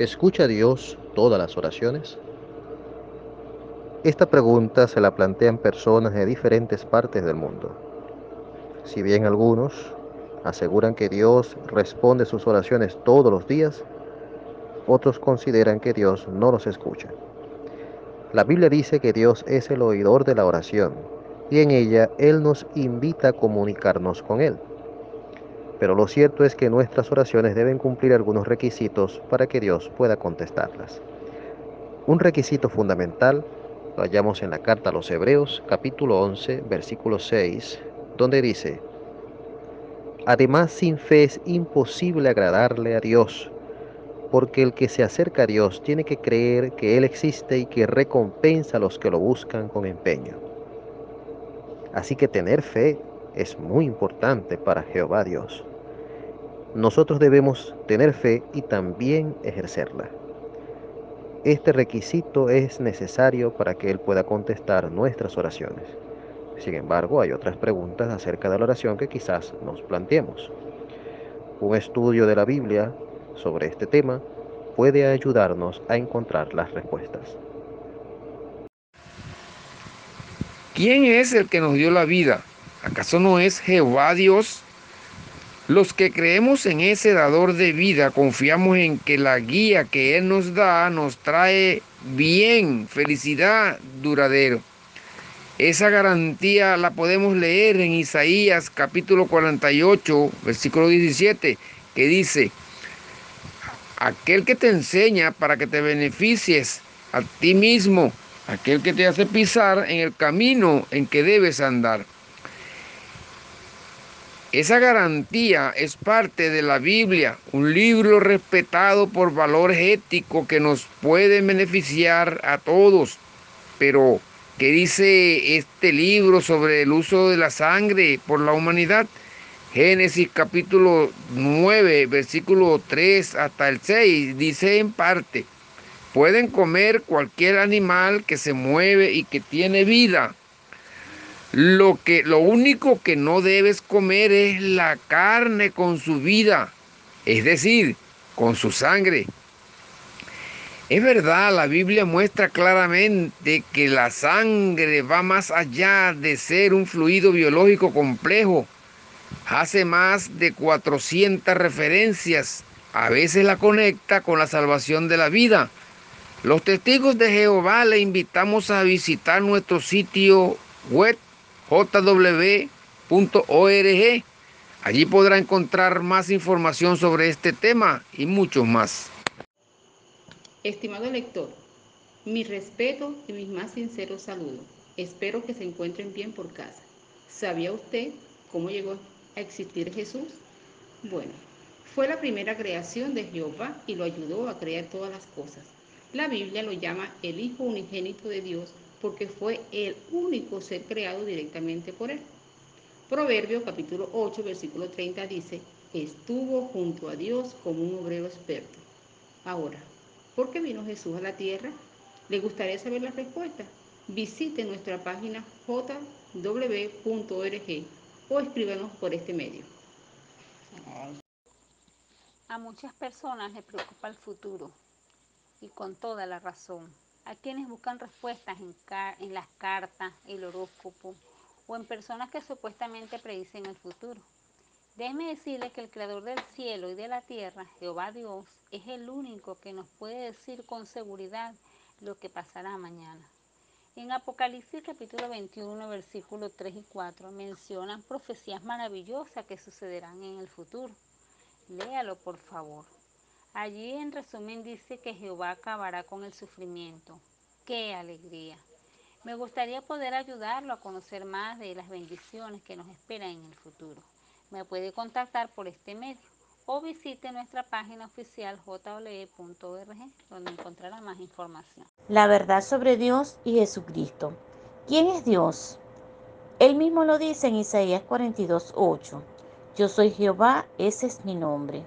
¿Escucha Dios todas las oraciones? Esta pregunta se la plantean personas de diferentes partes del mundo. Si bien algunos aseguran que Dios responde sus oraciones todos los días, otros consideran que Dios no los escucha. La Biblia dice que Dios es el oidor de la oración y en ella Él nos invita a comunicarnos con Él. Pero lo cierto es que nuestras oraciones deben cumplir algunos requisitos para que Dios pueda contestarlas. Un requisito fundamental lo hallamos en la carta a los Hebreos capítulo 11 versículo 6, donde dice, Además sin fe es imposible agradarle a Dios, porque el que se acerca a Dios tiene que creer que Él existe y que recompensa a los que lo buscan con empeño. Así que tener fe es muy importante para Jehová Dios. Nosotros debemos tener fe y también ejercerla. Este requisito es necesario para que Él pueda contestar nuestras oraciones. Sin embargo, hay otras preguntas acerca de la oración que quizás nos planteemos. Un estudio de la Biblia sobre este tema puede ayudarnos a encontrar las respuestas. ¿Quién es el que nos dio la vida? ¿Acaso no es Jehová Dios? Los que creemos en ese dador de vida confiamos en que la guía que Él nos da nos trae bien, felicidad duradero. Esa garantía la podemos leer en Isaías capítulo 48, versículo 17, que dice, aquel que te enseña para que te beneficies a ti mismo, aquel que te hace pisar en el camino en que debes andar. Esa garantía es parte de la Biblia, un libro respetado por valores éticos que nos puede beneficiar a todos. Pero, ¿qué dice este libro sobre el uso de la sangre por la humanidad? Génesis capítulo 9, versículo 3 hasta el 6, dice en parte, pueden comer cualquier animal que se mueve y que tiene vida lo, que, lo único que no debes comer es la carne con su vida, es decir, con su sangre. Es verdad, la Biblia muestra claramente que la sangre va más allá de ser un fluido biológico complejo. Hace más de 400 referencias. A veces la conecta con la salvación de la vida. Los testigos de Jehová le invitamos a visitar nuestro sitio web jw.org. Allí podrá encontrar más información sobre este tema y muchos más. Estimado lector, mi respeto y mis más sinceros saludos. Espero que se encuentren bien por casa. ¿Sabía usted cómo llegó a existir Jesús? Bueno, fue la primera creación de Jehová y lo ayudó a crear todas las cosas. La Biblia lo llama el Hijo unigénito de Dios porque fue el único ser creado directamente por él. Proverbio capítulo 8, versículo 30 dice, estuvo junto a Dios como un obrero experto. Ahora, ¿por qué vino Jesús a la tierra? ¿Le gustaría saber la respuesta? Visite nuestra página jw.org o escríbanos por este medio. A muchas personas les preocupa el futuro y con toda la razón a quienes buscan respuestas en, en las cartas, el horóscopo o en personas que supuestamente predicen el futuro. Déjeme decirles que el creador del cielo y de la tierra, Jehová Dios, es el único que nos puede decir con seguridad lo que pasará mañana. En Apocalipsis capítulo 21, versículos 3 y 4 mencionan profecías maravillosas que sucederán en el futuro. Léalo por favor. Allí en resumen dice que Jehová acabará con el sufrimiento. ¡Qué alegría! Me gustaría poder ayudarlo a conocer más de las bendiciones que nos esperan en el futuro. Me puede contactar por este medio o visite nuestra página oficial jle.org donde encontrará más información. La verdad sobre Dios y Jesucristo. ¿Quién es Dios? Él mismo lo dice en Isaías 42:8. Yo soy Jehová, ese es mi nombre.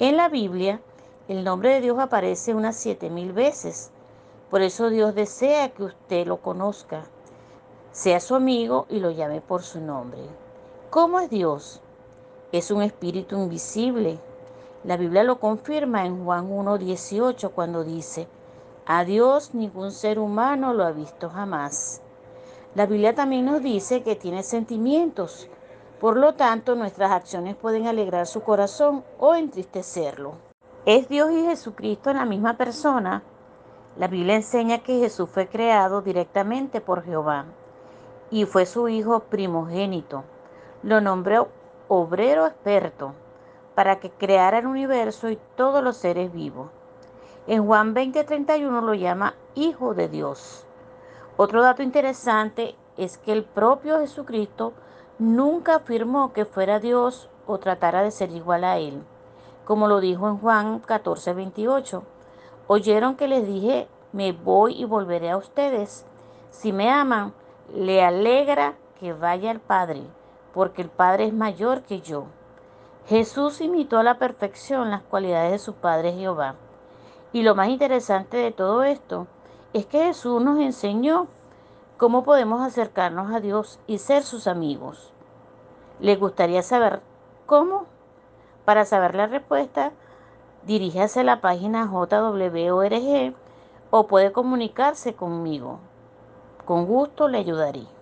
En la Biblia, el nombre de Dios aparece unas siete mil veces. Por eso Dios desea que usted lo conozca, sea su amigo y lo llame por su nombre. ¿Cómo es Dios? Es un espíritu invisible. La Biblia lo confirma en Juan 1.18 cuando dice, a Dios ningún ser humano lo ha visto jamás. La Biblia también nos dice que tiene sentimientos, por lo tanto nuestras acciones pueden alegrar su corazón o entristecerlo. ¿Es Dios y Jesucristo en la misma persona? La Biblia enseña que Jesús fue creado directamente por Jehová y fue su hijo primogénito. Lo nombró obrero experto para que creara el universo y todos los seres vivos. En Juan 20:31 lo llama Hijo de Dios. Otro dato interesante es que el propio Jesucristo nunca afirmó que fuera Dios o tratara de ser igual a Él, como lo dijo en Juan 14:28. Oyeron que les dije, me voy y volveré a ustedes. Si me aman, le alegra que vaya al Padre, porque el Padre es mayor que yo. Jesús imitó a la perfección las cualidades de su Padre Jehová. Y lo más interesante de todo esto es que Jesús nos enseñó cómo podemos acercarnos a Dios y ser sus amigos. ¿Le gustaría saber cómo? Para saber la respuesta, diríjase a la página JWORG o puede comunicarse conmigo. Con gusto le ayudaré.